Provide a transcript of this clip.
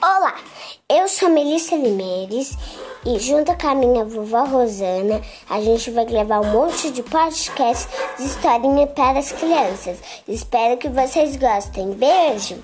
Olá, eu sou Melissa Limeres e junto com a minha vovó Rosana, a gente vai gravar um monte de podcasts de historinha para as crianças. Espero que vocês gostem. Beijo!